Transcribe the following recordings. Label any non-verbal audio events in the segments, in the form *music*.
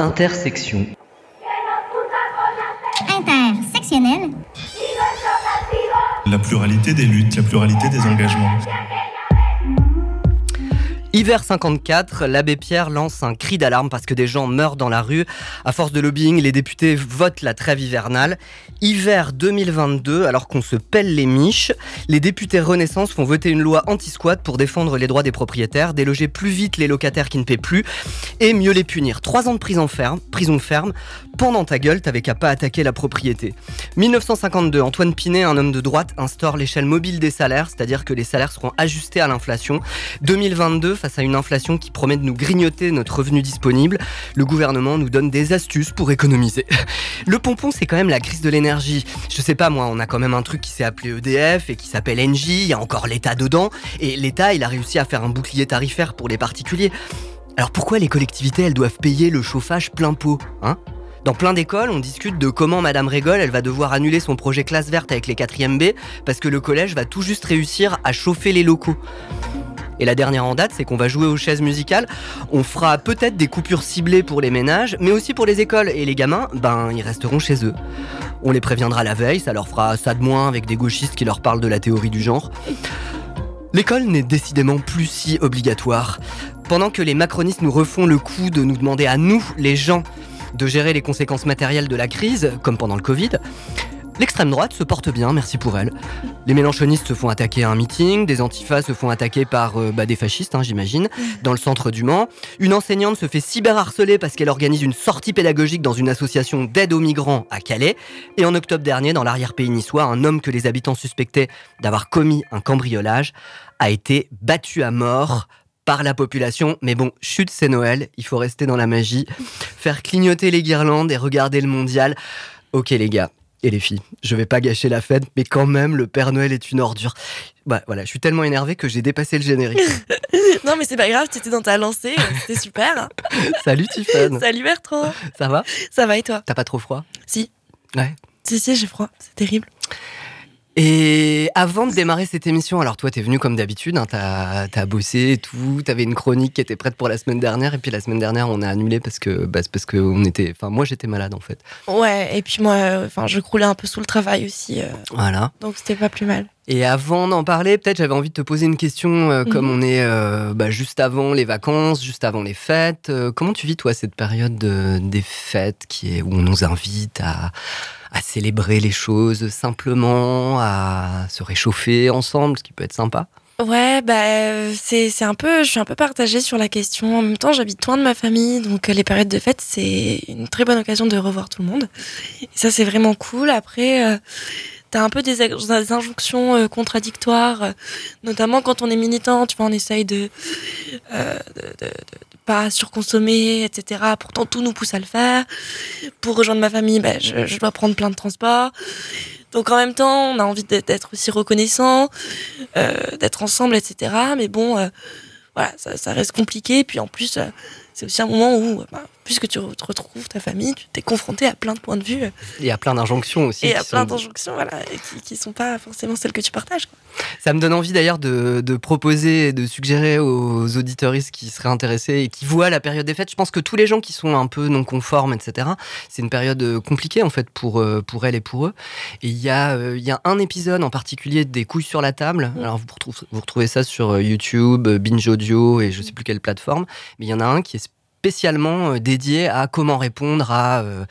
Intersection. Intersectionnel. La pluralité des luttes, la pluralité des engagements. Hiver 54, l'abbé Pierre lance un cri d'alarme parce que des gens meurent dans la rue. À force de lobbying, les députés votent la trêve hivernale. Hiver 2022, alors qu'on se pèle les miches, les députés Renaissance font voter une loi anti-squat pour défendre les droits des propriétaires, déloger plus vite les locataires qui ne paient plus et mieux les punir. Trois ans de prison ferme, prison ferme. Pendant ta gueule, t'avais qu'à pas attaquer la propriété. 1952, Antoine Pinet, un homme de droite, instaure l'échelle mobile des salaires, c'est-à-dire que les salaires seront ajustés à l'inflation. 2022, face à une inflation qui promet de nous grignoter notre revenu disponible, le gouvernement nous donne des astuces pour économiser. Le pompon, c'est quand même la crise de l'énergie. Je sais pas moi, on a quand même un truc qui s'est appelé EDF et qui s'appelle Engie, il y a encore l'État dedans, et l'État, il a réussi à faire un bouclier tarifaire pour les particuliers. Alors pourquoi les collectivités, elles doivent payer le chauffage plein pot, hein? Dans plein d'écoles, on discute de comment Madame Régol, elle va devoir annuler son projet classe verte avec les 4e B parce que le collège va tout juste réussir à chauffer les locaux. Et la dernière en date, c'est qu'on va jouer aux chaises musicales. On fera peut-être des coupures ciblées pour les ménages, mais aussi pour les écoles. Et les gamins, ben, ils resteront chez eux. On les préviendra la veille, ça leur fera ça de moins avec des gauchistes qui leur parlent de la théorie du genre. L'école n'est décidément plus si obligatoire. Pendant que les macronistes nous refont le coup de nous demander à nous, les gens, de gérer les conséquences matérielles de la crise, comme pendant le Covid, L'extrême droite se porte bien, merci pour elle. Les mélanchonistes se font attaquer à un meeting, des antifas se font attaquer par euh, bah, des fascistes, hein, j'imagine, dans le centre du Mans. Une enseignante se fait cyberharceler parce qu'elle organise une sortie pédagogique dans une association d'aide aux migrants à Calais. Et en octobre dernier, dans l'arrière-pays niçois, un homme que les habitants suspectaient d'avoir commis un cambriolage a été battu à mort par la population. Mais bon, chute, c'est Noël, il faut rester dans la magie, faire clignoter les guirlandes et regarder le mondial. Ok les gars, et les filles. Je vais pas gâcher la fête, mais quand même, le Père Noël est une ordure. Bah voilà, je suis tellement énervé que j'ai dépassé le générique. *laughs* non, mais c'est pas grave, tu étais dans ta lancée, c'était super. *laughs* Salut Tiffany. Salut Bertrand. Ça va? Ça va et toi? T'as pas trop froid? Si. Ouais. Si, si, j'ai froid, c'est terrible. Et avant de démarrer cette émission, alors toi, t'es venu comme d'habitude, hein, t'as as bossé et tout, t'avais une chronique qui était prête pour la semaine dernière, et puis la semaine dernière, on a annulé parce que, bah, parce que on était, enfin, moi, j'étais malade en fait. Ouais, et puis moi, euh, enfin, je croulais un peu sous le travail aussi, euh, Voilà. donc c'était pas plus mal. Et avant d'en parler, peut-être j'avais envie de te poser une question, euh, comme Mhm. on est euh, bah, juste avant les vacances, juste avant les fêtes. comment tu vis toi cette période de- des fêtes qui est où on nous invite à, à célébrer les choses simplement, à se réchauffer ensemble, ce qui peut être sympa. Ouais, bah euh, c'est un peu, je suis un peu partagée sur la question. En même temps, j'habite loin de ma famille, donc euh, les périodes de fête c'est une très bonne occasion de revoir tout le monde. Et ça c'est vraiment cool. Après, euh, t'as un peu des, injonctions euh, contradictoires, notamment quand on est militant. Tu vois, on essaye de pas surconsommer, etc. Pourtant tout nous pousse à le faire. Pour rejoindre ma famille, bah, je, dois prendre plein de transports. Donc en même temps, on a envie d'être- aussi reconnaissant euh, d'être ensemble, etc. Mais bon, euh, voilà, ça, reste compliqué. Puis en plus, euh, c'est aussi un moment où, bah, puisque tu te retrouves ta famille, tu t'es confronté à plein de points de vue euh, Il y a plein d'injonctions aussi. et à plein sont- d'injonctions, voilà, et qui, qui sont pas forcément celles que tu partages. Ça me donne envie d'ailleurs de, de proposer, et de suggérer aux auditeuristes qui seraient intéressés et qui voient la période des fêtes. Je pense que tous les gens qui sont un peu non conformes, etc., c'est une période euh, compliquée en fait pour, euh, pour elles et pour eux. Et il y, a, y a un épisode en particulier des couilles sur la table. Mm. Alors vous retrouvez, vous retrouvez ça sur YouTube, Binge Audio et je sais plus quelle plateforme. Mais il y en a un qui est spécialement euh, dédié à comment répondre à euh,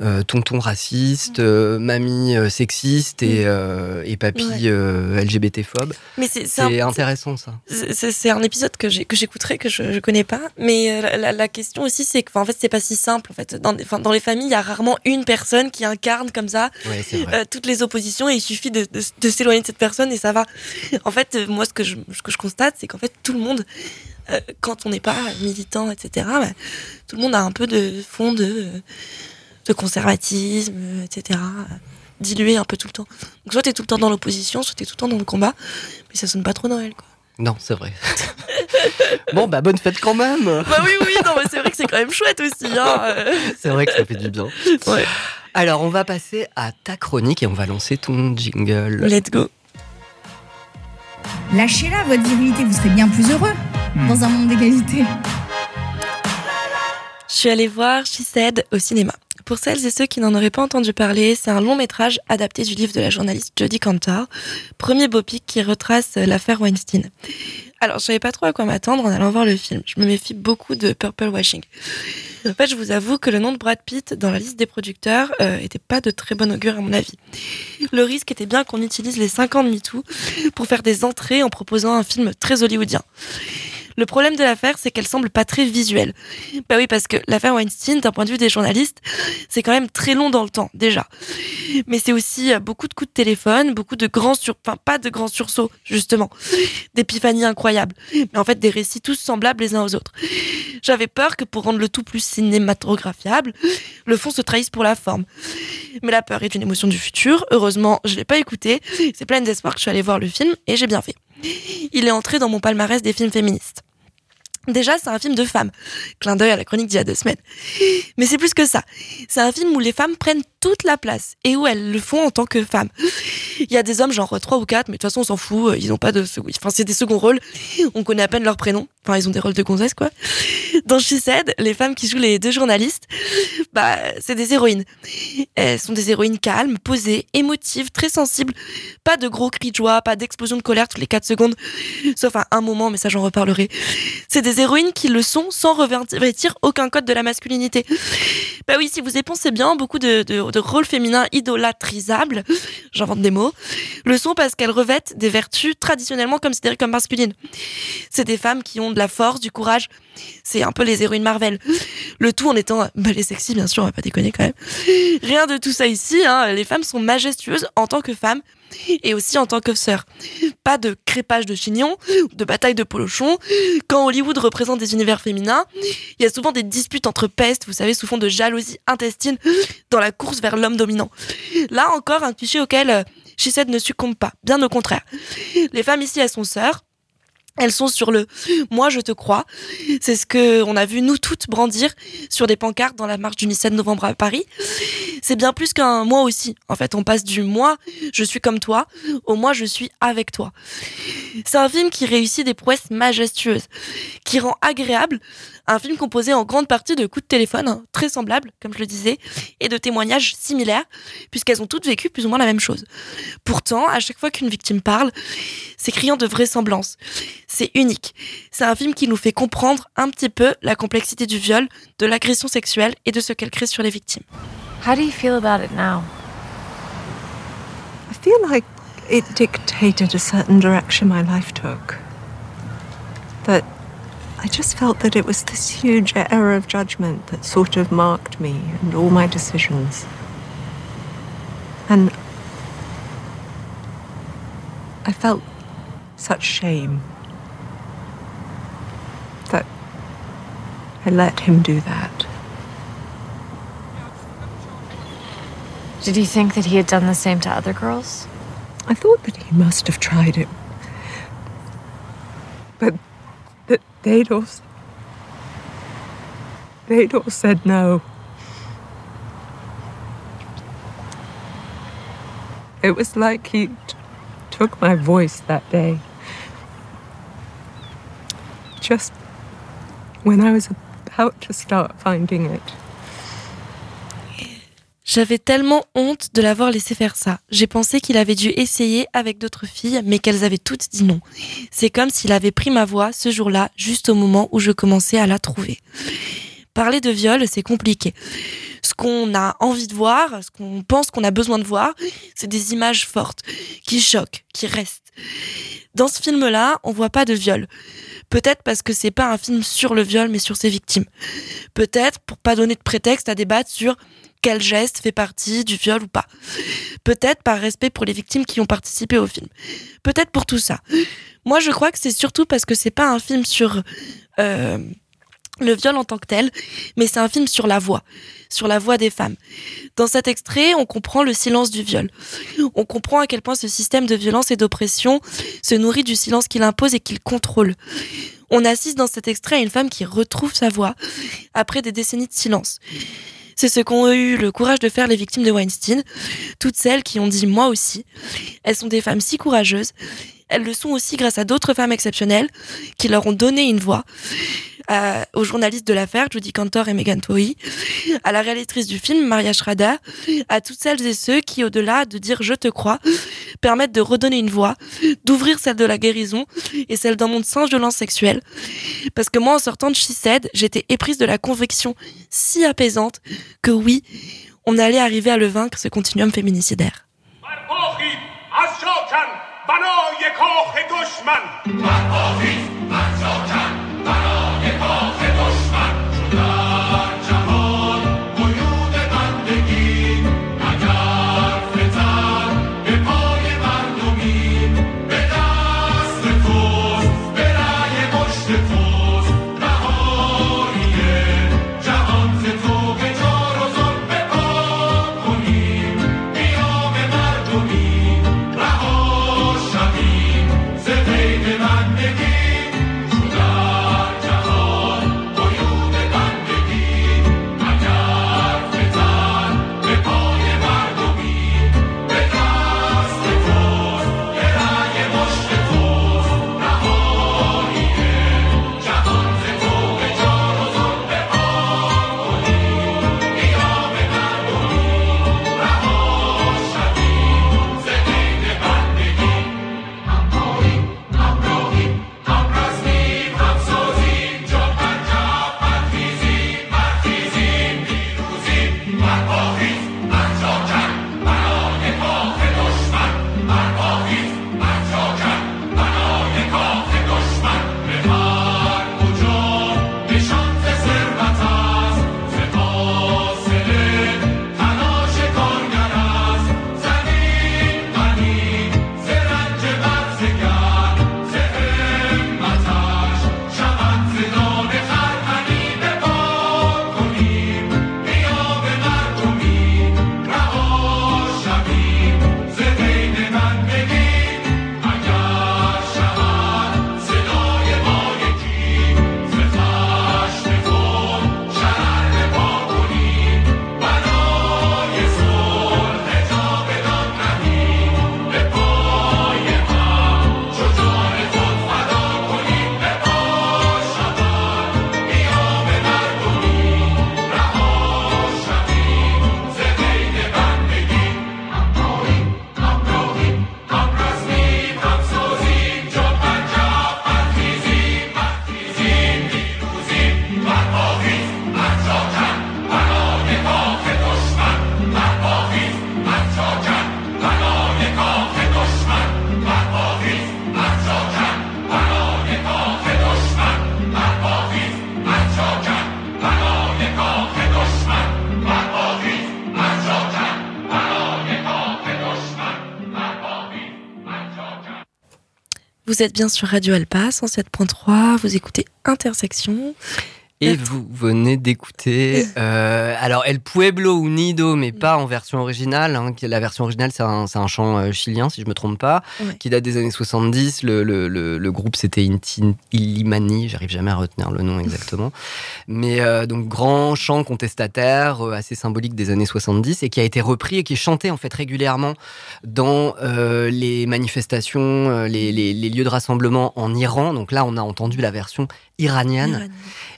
euh, tonton raciste, euh, mamie sexiste et, euh, et papy Ouais. LGBT-phobe. Mais c'est intéressant ça. c'est- un épisode que j'ai- que j'écouterai, que je, je connais pas. Mais la, la- la question aussi, c'est que, en fait, c'est pas si simple. En fait, dans, les familles, il y a rarement une personne qui incarne comme ça Ouais, toutes les oppositions et il suffit de, de- de s'éloigner de cette personne et ça va. *laughs* En fait, moi, ce que je, ce que je constate, c'est qu'en fait, tout le monde, euh, quand on n'est pas militant, etc., bah, tout le monde a un peu de fond de, de conservatisme, etc., dilué un peu tout le temps. Donc, soit t'es tout le temps dans l'opposition, soit t'es tout le temps dans le combat, mais ça sonne pas trop Noël, quoi. Non, c'est vrai. *laughs* bon, bah bonne fête quand même. Bah oui, oui, non, mais c'est vrai que c'est quand même chouette aussi, hein. *laughs* C'est vrai que ça fait du bien. Ouais. Alors, on va passer à ta chronique et on va lancer ton jingle. Let's go. Lâchez-la, votre virilité, vous serez bien plus heureux dans un monde d'égalité. Je suis allée voir She Said au cinéma. Pour celles et ceux qui n'en auraient pas entendu parler, c'est un long métrage adapté du livre de la journaliste Jodie Cantor, premier biopic qui retrace l'affaire Weinstein. Alors, je savais pas trop à quoi m'attendre en allant voir le film. Je me méfie beaucoup de purple washing. En fait, je vous avoue que le nom de Brad Pitt dans la liste des producteurs euh, était pas de très bon augure à mon avis. Le risque était bien qu'on utilise les 5 ans de MeToo pour faire des entrées en proposant un film très hollywoodien. Le problème de l'affaire, c'est qu'elle semble pas très visuelle. Bah oui, parce que l'affaire Weinstein, d'un point de vue des journalistes, c'est quand même très long dans le temps, déjà. Mais c'est aussi euh, beaucoup de coups de téléphone, beaucoup de grands sur... Enfin, pas de grands sursauts, justement. D'épiphanies incroyables. Mais en fait, des récits tous semblables les uns aux autres. J'avais peur que pour rendre le tout plus cinématographiable, le fond se trahisse pour la forme. Mais la peur est une émotion du futur. Heureusement, je l'ai pas écouté. C'est plein d'espoir que je suis allée voir le film et j'ai bien fait. Il est entré dans mon palmarès des films féministes. Déjà, c'est un film de femmes. Clin d'œil à la chronique d'il y a deux semaines. Mais c'est plus que ça. C'est un film où les femmes prennent toute la place et où elles le font en tant que femmes. Il y a des hommes, genre trois ou quatre, mais de toute façon, on s'en fout. Ils ont pas de. Enfin, c'est des seconds rôles. On connaît à peine leur prénom. Enfin, ils ont des rôles de gonzesse, quoi. Dans She Said, les femmes qui jouent les deux journalistes, bah, c'est des héroïnes. Elles sont des héroïnes calmes, posées, émotives, très sensibles. Pas de gros cris de joie, pas d'explosion de colère toutes les quatre secondes. Sauf à un moment, mais ça, j'en reparlerai. C'est des héroïnes qui le sont sans revêtir aucun code de la masculinité. Bah oui, si vous y pensez bien, beaucoup de, de, de rôles féminins idolatrisables, j'invente des mots, le sont parce qu'elles revêtent des vertus traditionnellement considérées comme masculines. C'est des femmes qui ont de la force, du courage. C'est un peu les héroïnes Marvel. Le tout en étant bah, les sexy, bien sûr, on va pas déconner quand même. Rien de tout ça ici. Hein. Les femmes sont majestueuses en tant que femmes et aussi en tant que sœurs. Pas de crépage de chignon, de bataille de polochon. Quand Hollywood représente des univers féminins, il y a souvent des disputes entre pestes, vous savez, sous fond de jalousie intestine, dans la course vers l'homme dominant. Là encore, un cliché auquel She ne succombe pas, bien au contraire. Les femmes ici, elles sont sœurs, elles sont sur le moi je te crois. C'est ce que on a vu nous toutes brandir sur des pancartes dans la marche du 17 novembre à Paris. C'est bien plus qu'un moi aussi. En fait, on passe du moi je suis comme toi au moi je suis avec toi. C'est un film qui réussit des prouesses majestueuses, qui rend agréable un film composé en grande partie de coups de téléphone, hein, très semblables, comme je le disais, et de témoignages similaires, puisqu'elles ont toutes vécu plus ou moins la même chose. Pourtant, à chaque fois qu'une victime parle, c'est criant de vraisemblance. C'est unique. C'est un film qui nous fait comprendre un petit peu la complexité du viol, de l'agression sexuelle et de ce qu'elle crée sur les victimes. How do you feel about it now? I feel like it dictated a certain direction my life took. That I just felt that it was this huge error of judgment that sort of marked me and all my decisions. And I felt such shame that I let him do that. Did you think that he had done the same to other girls? I thought that he must have tried it. But they'd all they'd all said no. It was like he t- took my voice that day. Just when I was about to start finding it. J'avais tellement honte de l'avoir laissé faire ça. J'ai pensé qu'il avait dû essayer avec d'autres filles, mais qu'elles avaient toutes dit non. C'est comme s'il avait pris ma voix ce jour-là, juste au moment où je commençais à la trouver. Parler de viol, c'est compliqué. Ce qu'on a envie de voir, ce qu'on pense qu'on a besoin de voir, c'est des images fortes, qui choquent, qui restent. Dans ce film-là, on voit pas de viol. Peut-être parce que c'est pas un film sur le viol, mais sur ses victimes. Peut-être pour pas donner de prétexte à débattre sur quel geste fait partie du viol ou pas. Peut-être par respect pour les victimes qui ont participé au film. Peut-être pour tout ça. Moi, je crois que c'est surtout parce que c'est pas un film sur euh, le viol en tant que tel, mais c'est un film sur la voix, sur la voix des femmes. Dans cet extrait, on comprend le silence du viol. On comprend à quel point ce système de violence et d'oppression se nourrit du silence qu'il impose et qu'il contrôle. On assiste dans cet extrait à une femme qui retrouve sa voix après des décennies de silence. C'est ce qu'ont eu le courage de faire les victimes de Weinstein, toutes celles qui ont dit moi aussi. Elles sont des femmes si courageuses. Elles le sont aussi grâce à d'autres femmes exceptionnelles qui leur ont donné une voix. Aux journalistes de l'affaire, Judy Cantor et Megan Toy, à la réalisatrice du film, Maria Schrader, à toutes celles et ceux qui, au-delà de dire je te crois, permettent de redonner une voix, d'ouvrir celle de la guérison et celle d'un monde sans violence sexuelle. Parce que moi, en sortant de Said, j'étais éprise de la conviction si apaisante que oui, on allait arriver à le vaincre, ce continuum féminicidaire. Vous êtes bien sur Radio Alpa 107.3, vous écoutez Intersection. Et vous venez d'écouter euh, alors El Pueblo Unido, mais pas en version originale. hein, la version originale, c'est un, chant euh, chilien, si je me trompe pas, Ouais. qui date des années 70. Le, le, le, le groupe, c'était Illimani, j'arrive jamais à retenir le nom exactement. *laughs* Mais euh, donc, grand chant contestataire, assez symbolique des années 70, et qui a été repris et qui est chanté en fait régulièrement dans euh, les manifestations, les, les, les lieux de rassemblement en Iran. Donc là, on a entendu la version iranienne.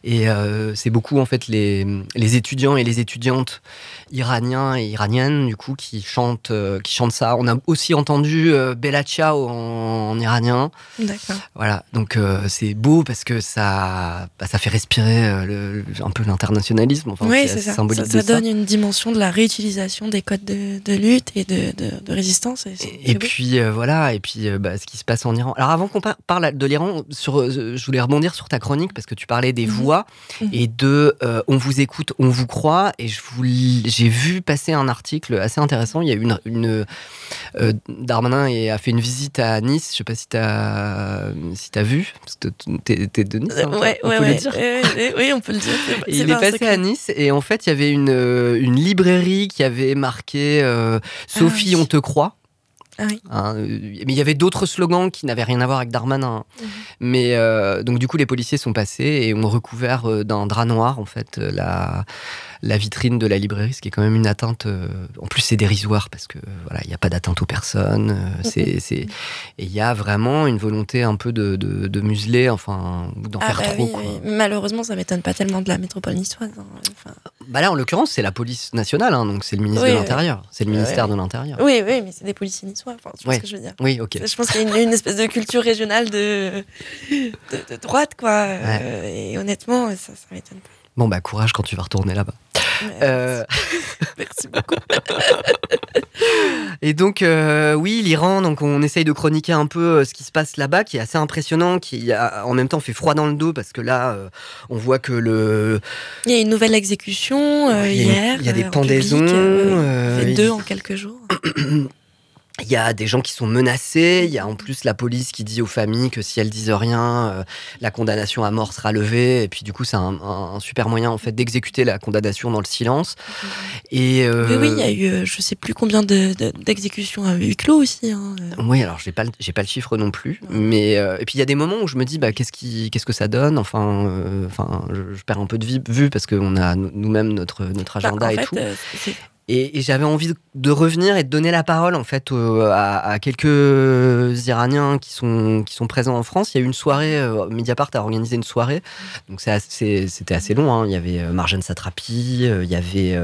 Et euh, c'est beaucoup en fait les, les étudiants et les étudiantes iraniens et iraniennes du coup qui chantent euh, qui chantent ça. On a aussi entendu euh, Bella Ciao en, en iranien. D'accord. Voilà, donc euh, c'est beau parce que ça bah, ça fait respirer euh, le- un peu l'internationalisme. Enfin, oui, c'est ça. symbolique Ça, donne une dimension de la réutilisation des codes de, de lutte et de, de, de résistance. Et, puis voilà, et puis bah, ce qui se passe en Iran. Alors avant qu'on par- parle de l'Iran, sur, je voulais rebondir sur ta chronique parce que tu parlais des Mhm. voix Mhm. et de on vous écoute, on vous croit. Et je vous j'ai vu passer un article assez intéressant. Il y a eu une, une euh, Darmanin et a fait une visite à Nice. Je sais pas si t'as si t'as vu, parce que t'es t'es de Nice. hein, Euh, ouais, on ouais, peut le dire. Oui, on peut le dire. *laughs* il est passé secret. à Nice et en fait il y avait une, euh, une librairie qui avait marqué euh, Sophie Ah oui. on te croit. Ah oui. Hein, mais il y avait d'autres slogans qui n'avaient rien à voir avec Darmanin. Mhm. Mais euh, donc du coup les policiers sont passés et ont recouvert d'un drap noir en fait la la vitrine de la librairie, ce qui est quand même une atteinte. euh, en plus, c'est dérisoire parce que voilà, il n'y a pas d'atteinte aux personnes. euh, c'est, c'est... Et il y a vraiment une volonté un peu de, de, de museler, enfin, ou d'en Ah faire bah trop. oui, quoi. oui. Malheureusement, ça m'étonne pas tellement de la métropole niçoise. hein. Enfin, Bah là, en l'occurrence, c'est la police nationale, hein, donc c'est le ministre Oui, de l'Intérieur. C'est le Ouais, ministère de l'Intérieur. oui, oui, mais c'est des policiers niçois. Enfin, tu vois ce que je veux dire. Oui, ok. Je pense qu'il y a une, une espèce de culture régionale de, de, droite, quoi. Euh, et honnêtement, ça, ça m'étonne pas. Bon, bah, courage quand tu vas retourner là-bas. Euh, *laughs* Merci beaucoup. Et donc, euh, oui, l'Iran, donc on essaye de chroniquer un peu euh, ce qui se passe là-bas, qui est assez impressionnant, qui a, en même temps fait froid dans le dos, parce que là, euh, on voit que le. Il y a une nouvelle exécution euh, il y a, hier. il y a des en pendaisons. public, fait il- deux en quelques jours. *clears throat* Il y a des gens qui sont menacés. Il y a en plus la police qui dit aux familles que si elles disent rien, euh, la condamnation à mort sera levée. Et puis du coup, c'est un, un- un super moyen en fait d'exécuter la condamnation dans le silence. Et euh, Oui, oui, il y a eu euh, je sais plus combien de- de- d'exécutions à huis clos aussi. hein. Oui, alors j'ai pas j'ai pas le chiffre non plus, mais euh, et puis il y a des moments où je me dis bah qu'est-ce qui qu'est-ce que ça donne? Enfin, euh, enfin, je, je perds un peu de vue parce qu'on a nous- nous-mêmes notre notre Bah, agenda en et tout. Et, j'avais envie de, revenir et de donner la parole en fait à, quelques Iraniens qui sont qui sont présents en France. Il y a eu une soirée, euh, Mediapart a organisé une soirée, donc c'était assez long. hein. Il y avait euh, Marjane Satrapi, euh, il y avait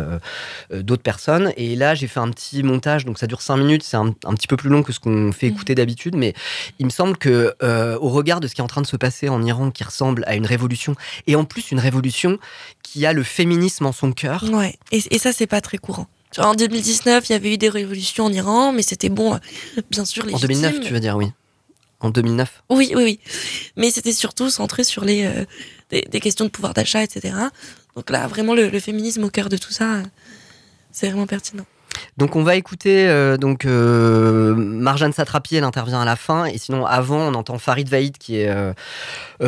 d'autres personnes. Et là, j'ai fait un petit montage, donc ça dure cinq minutes. C'est un, petit peu plus long que ce qu'on fait écouter d'habitude, mais il me semble que au regard de ce qui est en train de se passer en Iran, qui ressemble à une révolution, et en plus une révolution qui a le féminisme en son cœur. Ouais, et, et ça, c'est pas très courant. En 2019, il y avait eu des révolutions en Iran, mais c'était bon, euh, bien sûr, En légitime. 2009, tu veux dire, oui. En 2009. Oui, oui, oui. Mais c'était surtout centré sur les, euh, des, des questions de pouvoir d'achat, etc. Donc là, vraiment, le, le féminisme au cœur de tout ça, euh, c'est vraiment pertinent. Donc on va écouter euh, donc euh, Marjane Satrapi, elle intervient à la fin, et sinon avant on entend Farid Vaïd qui est euh,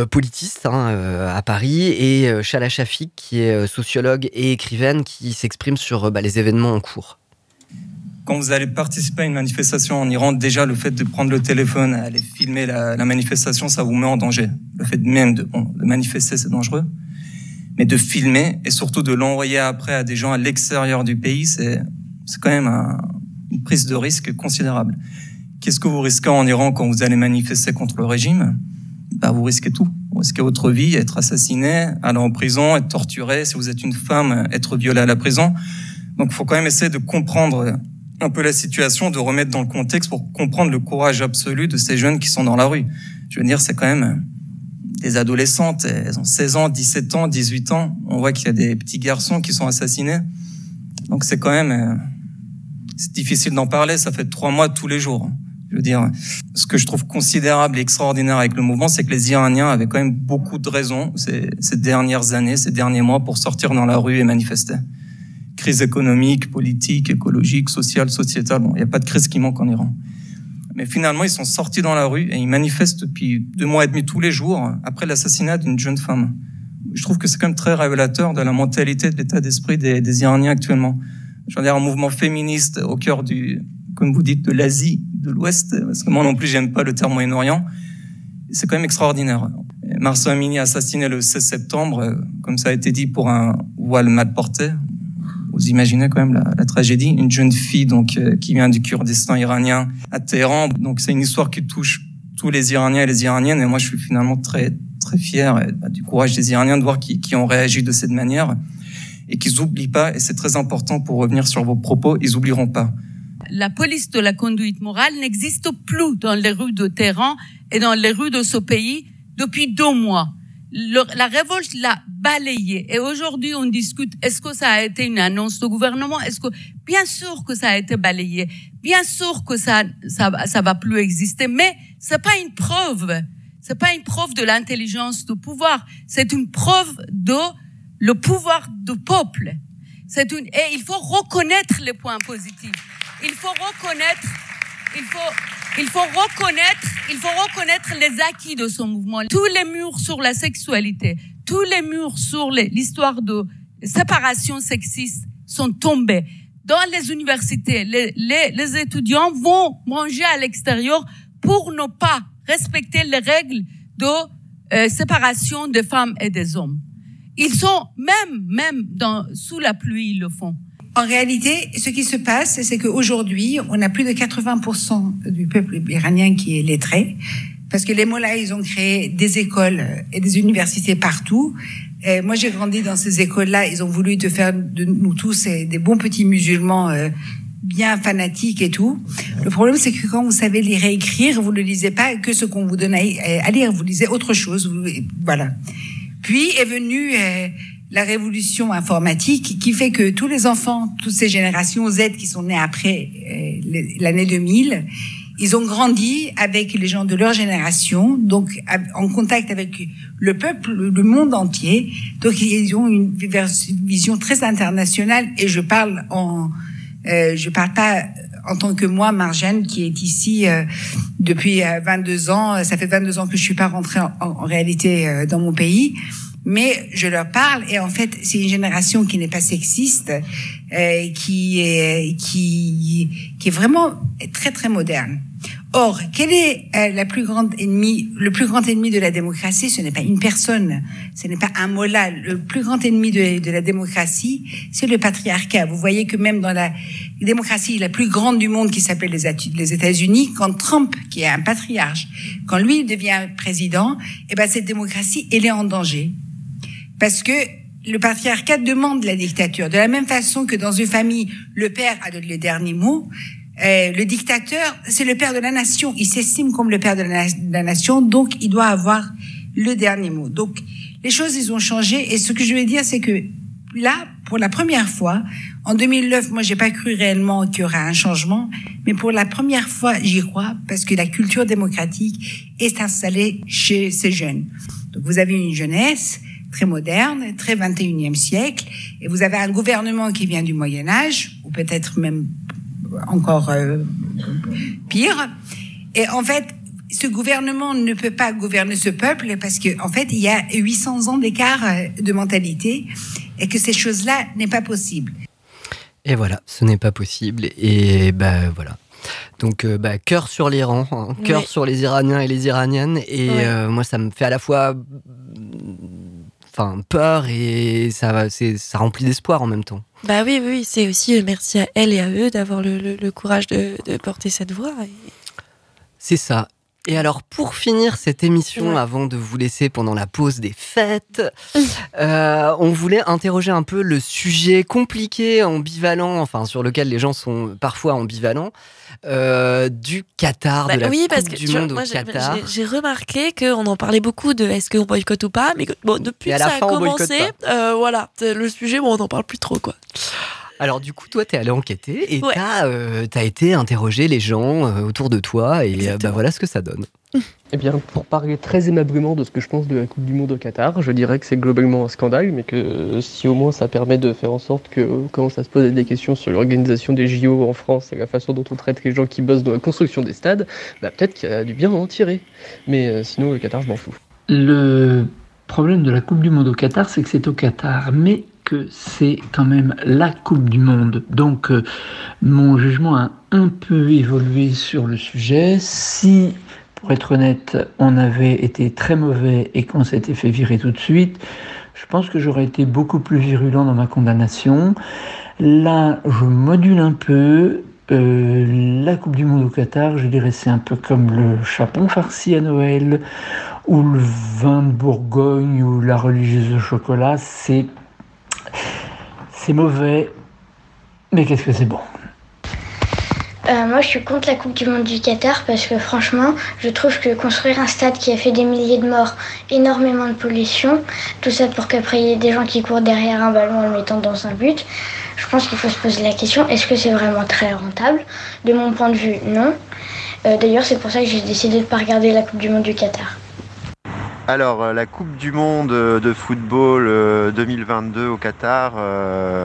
politiste hein, à Paris et Shala Shafik qui est sociologue et écrivaine qui s'exprime sur bah, les événements en cours. Quand vous allez participer à une manifestation en Iran, déjà le fait de prendre le téléphone, aller filmer la, manifestation, ça vous met en danger. Le fait même de, de manifester, c'est dangereux, mais de filmer et surtout de l'envoyer après à des gens à l'extérieur du pays, c'est c'est quand même un- une prise de risque considérable. Qu'est-ce que vous risquez en Iran quand vous allez manifester contre le régime? Bah, Vous risquez tout. Vous risquez votre vie, être assassiné, aller en prison, être torturé. Si vous êtes une femme, être violée à la prison. Donc il faut quand même essayer de comprendre un peu la situation, de remettre dans le contexte pour comprendre le courage absolu de ces jeunes qui sont dans la rue. Je veux dire, c'est quand même des adolescentes, elles ont 16 ans, 17 ans, 18 ans. On voit qu'il y a des petits garçons qui sont assassinés. Donc c'est quand même, euh, c'est difficile d'en parler, ça fait trois mois tous les jours. Je veux dire, ce que je trouve considérable et extraordinaire avec le mouvement, c'est que les Iraniens avaient quand même beaucoup de raisons ces, dernières années, ces derniers mois pour sortir dans la rue et manifester. Crise économique, politique, écologique, sociale, sociétale. Bon, il n'y a pas de crise qui manque en Iran. Mais finalement, ils sont sortis dans la rue et ils manifestent depuis deux mois et demi tous les jours après l'assassinat d'une jeune femme. Je trouve que c'est quand même très révélateur de la mentalité, de l'état d'esprit des, des Iraniens actuellement. Je veux dire, un mouvement féministe au cœur du, comme vous dites, de l'Asie, de l'Ouest, parce que moi non plus, j'aime pas le terme Moyen-Orient. C'est quand même extraordinaire. Marceau Amini assassiné le 16 septembre, comme ça a été dit, pour un voile mal porté. Vous imaginez quand même la, tragédie. Une jeune fille donc euh, qui vient du Kurdistan iranien à Téhéran. Donc c'est une histoire qui touche tous les Iraniens et les Iraniennes. Et moi, je suis finalement très très fier bah, du courage des Iraniens de voir qui, qui ont réagi de cette manière et qu'ils oublient pas. Et c'est très important pour revenir sur vos propos. Ils oublieront pas. La police de la conduite morale n'existe plus dans les rues de Téhéran et dans les rues de ce pays depuis deux mois. La révolte l'a balayé. Et aujourd'hui, on discute, est-ce que ça a été une annonce du gouvernement? Est-ce que, bien sûr que ça a été balayé. Bien sûr que ça, ça, ça va plus exister. Mais c'est pas une preuve. C'est pas une preuve de l'intelligence du pouvoir. C'est une preuve de le pouvoir du peuple. C'est une, et il faut reconnaître les points positifs. Il faut reconnaître, il faut, il faut reconnaître, il faut reconnaître les acquis de ce mouvement. Tous les murs sur la sexualité, tous les murs sur l'histoire de séparation sexiste sont tombés. Dans les universités, les, les, les étudiants vont manger à l'extérieur pour ne pas respecter les règles de euh, séparation des femmes et des hommes. Ils sont même, même dans, sous la pluie, ils le font. En réalité, ce qui se passe, c'est qu'aujourd'hui, on a plus de 80% du peuple iranien qui est lettré, parce que les mollahs, ils ont créé des écoles et des universités partout. Moi, j'ai grandi dans ces écoles-là. Ils ont voulu te faire de nous tous des bons petits musulmans euh, bien fanatiques et tout. Le problème, c'est que quand vous savez lire et écrire, vous ne lisez pas que ce qu'on vous donne à, lire, vous lisez autre chose. Voilà. Puis est venue euh, la révolution informatique qui fait que tous les enfants, toutes ces générations Z qui sont nées après euh, l'année 2000, ils ont grandi avec les gens de leur génération, donc en contact avec le peuple, le monde entier. Donc ils ont une vision très internationale et je parle en, euh, je parle pas en tant que moi, Marjane, qui est ici euh, depuis euh, 22 ans. Ça fait 22 ans que je suis pas rentrée en, en- en réalité euh, dans mon pays. Mais je leur parle et en fait c'est une génération qui n'est pas sexiste, euh, qui est qui qui est vraiment très très moderne. Or, quel est euh, la plus grande ennemie, le plus grand ennemi de la démocratie Ce n'est pas une personne, ce n'est pas un mollah. Le plus grand ennemi de, la démocratie, c'est le patriarcat. Vous voyez que même dans la démocratie la plus grande du monde, qui s'appelle les, les États-Unis, quand Trump, qui est un patriarche, quand lui devient président, eh ben cette démocratie, elle est en danger parce que le patriarcat demande la dictature. De la même façon que dans une famille, le père a le dernier mot, euh, le dictateur, c'est le père de la nation. Il s'estime comme le père de la, nation, donc il doit avoir le dernier mot. Donc les choses, ils ont changé. Et ce que je veux dire, c'est que là, pour la première fois, en 2009, moi, j'ai pas cru réellement qu'il y aura un changement, mais pour la première fois, j'y crois parce que la culture démocratique est installée chez ces jeunes. Donc vous avez une jeunesse très moderne, très 21e siècle, et vous avez un gouvernement qui vient du Moyen Âge, ou peut-être même encore euh, pire. Et en fait, ce gouvernement ne peut pas gouverner ce peuple parce que, en fait, il y a 800 ans d'écart euh, de mentalité et que ces choses-là n'est pas possible. Et voilà, ce n'est pas possible. Et bah voilà. Donc, euh, bah, cœur sur l'Iran, hein, cœur Ouais. sur les Iraniens et les Iraniennes. Et Ouais. euh, moi, ça me fait à la fois enfin, peur et ça, ça remplit d'espoir en même temps. Bah oui, oui, c'est aussi euh, merci à elle et à eux d'avoir le, le- le courage de, de porter cette voix. Et- C'est ça. Et alors, pour finir cette émission, Ouais. avant de vous laisser pendant la pause des fêtes, *laughs* euh, on voulait interroger un peu le sujet compliqué, ambivalent, enfin sur lequel les gens sont parfois ambivalents, euh, du Qatar, Bah de la oui, parce Coupe que du vois, Monde moi, au Qatar. j'ai- remarqué qu'on en parlait beaucoup de est-ce qu'on boycotte ou pas, mais bon, depuis que ça a fin, boycotte commencé, euh, voilà, le sujet, bon, on n'en parle plus trop, quoi. Alors du coup, toi, t'es allé enquêter et Ouais. t'as euh, t'as été interroger les gens euh, autour de toi et euh, bah, voilà ce que ça donne. Eh bien, pour parler très aimablement de ce que je pense de la Coupe du Monde au Qatar, je dirais que c'est globalement un scandale, mais que si au moins ça permet de faire en sorte qu'on commence à se poser des questions sur l'organisation des JO en France et la façon dont on traite les gens qui bossent dans la construction des stades, bah, peut-être qu'il y a du bien à en tirer. Mais euh, sinon, le Qatar, je m'en fous. Le problème de la Coupe du Monde au Qatar, c'est que c'est au Qatar, mais que c'est quand même la Coupe du Monde. Donc, euh, mon jugement a un peu évolué sur le sujet. Si, pour être honnête, on avait été très mauvais et qu'on s'était fait virer tout de suite, je pense que j'aurais été beaucoup plus virulent dans ma condamnation. Là, je module un peu. Euh, la Coupe du Monde au Qatar, je dirais, c'est un peu comme le chapon farci à Noël, ou le vin de Bourgogne, ou la religieuse au chocolat. C'est, c'est mauvais, mais qu'est-ce que c'est bon? Euh, moi, je suis contre la Coupe du Monde du Qatar parce que franchement, je trouve que construire un stade qui a fait des milliers de morts, énormément de pollution, tout ça pour qu'après il y ait des gens qui courent derrière un ballon en le mettant dans un but, je pense qu'il faut se poser la question est-ce que c'est vraiment très rentable? De mon point de vue, non. Euh, D'ailleurs, c'est pour ça que j'ai décidé de ne pas regarder la Coupe du Monde du Qatar. Alors, euh, la Coupe du Monde euh, de football euh, 2022 au Qatar, euh,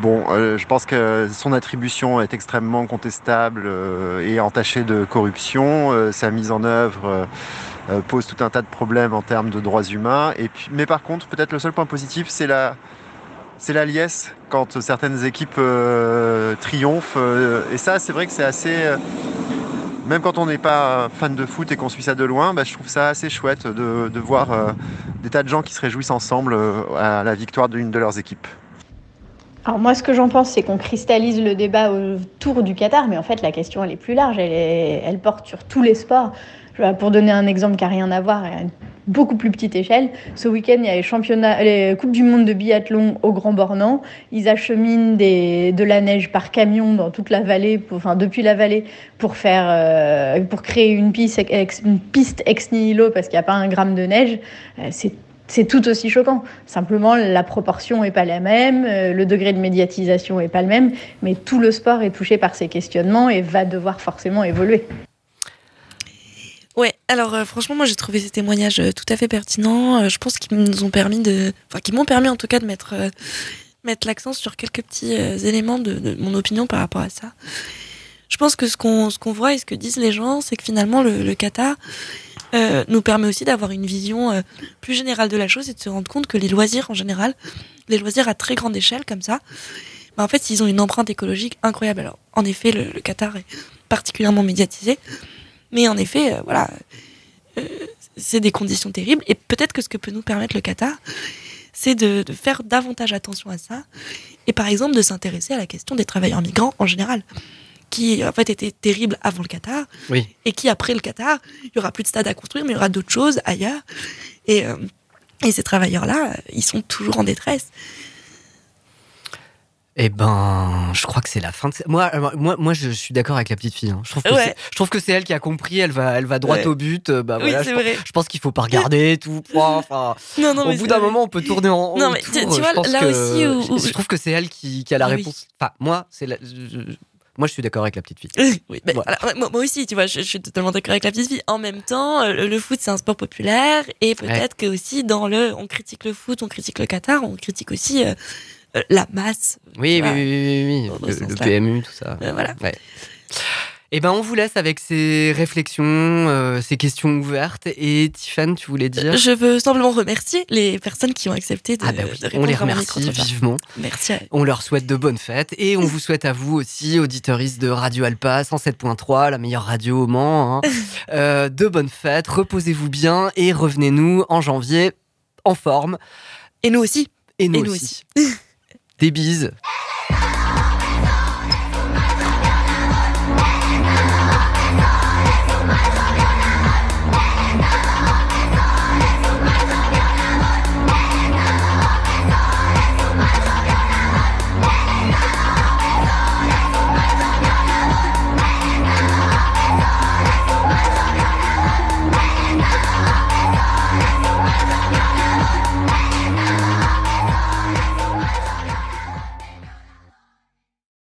bon, euh, je pense que son attribution est extrêmement contestable euh, et entachée de corruption. Euh, sa mise en œuvre euh, euh, pose tout un tas de problèmes en termes de droits humains. Mais par contre, peut-être le seul point positif, c'est la, c'est la liesse quand certaines équipes euh, triomphent. euh, et ça, c'est vrai que c'est assez. euh, même quand on n'est pas fan de foot et qu'on suit ça de loin, bah, je trouve ça assez chouette de, voir euh, des tas de gens qui se réjouissent ensemble euh, à la victoire d'une de leurs équipes. Alors moi, ce que j'en pense, c'est qu'on cristallise le débat autour du Qatar, mais en fait, la question, elle est plus large, elle porte sur tous les sports. Je- Pour donner un exemple qui n'a rien à voir, à une beaucoup plus petite échelle, ce week-end, il y a les, championnats, les Coupes du Monde de biathlon au Grand Bornand. Ils acheminent des, de la neige par camion dans toute la vallée, pour- enfin depuis la vallée, pour, faire, euh, pour créer une piste, ex, une piste ex nihilo parce qu'il n'y a pas un gramme de neige. Euh, c'est c'est tout aussi choquant. Simplement, la proportion n'est pas la même, euh, le degré de médiatisation n'est pas le même, mais tout le sport est touché par ces questionnements et va devoir forcément évoluer. Ouais, alors euh, franchement, moi j'ai trouvé ces témoignages euh, tout à fait pertinents. Euh, je pense qu'ils nous ont permis de. Enfin, qui m'ont permis en tout cas de mettre, mettre l'accent sur quelques petits éléments de, mon opinion par rapport à ça. Je pense que ce qu'on voit et ce que disent les gens, c'est que finalement le, Qatar nous permet aussi d'avoir une vision plus générale de la chose et de se rendre compte que les loisirs en général, les loisirs à très grande échelle comme ça, bah, en fait ils ont une empreinte écologique incroyable. Alors en effet, le Qatar est particulièrement médiatisé, mais en effet, euh, voilà, euh, c'est des conditions terribles. Et peut-être que ce que peut nous permettre le Qatar, c'est de, de faire davantage attention à ça, et par exemple de s'intéresser à la question des travailleurs migrants en général, qui en fait était terrible avant le Qatar, Oui. et qui après le Qatar, il y aura plus de stades à construire, mais il y aura d'autres choses ailleurs. Et, euh, et ces travailleurs-là, ils sont toujours en détresse. Eh ben, je crois que c'est la fin de. Moi, alors, moi, moi, je suis d'accord avec la petite fille. hein. Je trouve que Ouais. c'est- je trouve que c'est elle qui a compris. Elle va, elle va droit Ouais. au but. euh, Bah Oui, voilà. c'est je, vrai. pense- je pense qu'il faut pas regarder tout. *laughs* Enfin, Non, non, au bout d'un moment, on peut tourner en. Non, mais tour. tu- tu Je vois, là que- aussi où- où- je trouve que c'est elle qui, qui a la Oui. réponse. Enfin, moi, c'est la. je- moi, je suis d'accord avec la petite fille. *laughs* Oui, Voilà. moi, moi aussi, tu vois, je, je suis totalement d'accord avec la petite fille. En même temps, euh, le, le foot, c'est un sport populaire, et peut-être que aussi dans le, on critique le foot, on critique le Qatar, on critique aussi euh, euh, la masse. Oui, oui, oui, Le. PMU, tout ça. Euh, voilà. Eh ben, on vous laisse avec ces réflexions, euh, ces questions ouvertes. Et Tiffany, tu voulais dire? Je veux simplement remercier les personnes qui ont accepté de, Ah bah oui, de répondre on les remercie vivement. Merci à eux. On leur souhaite de bonnes fêtes et on vous souhaite à vous aussi, auditoristes de Radio Alpa 107.3, la meilleure radio au Mans, hein, *laughs* euh, de bonnes fêtes, reposez-vous bien et revenez-nous en janvier en forme. Et nous aussi. Et nous Et nous aussi. *laughs* des bises.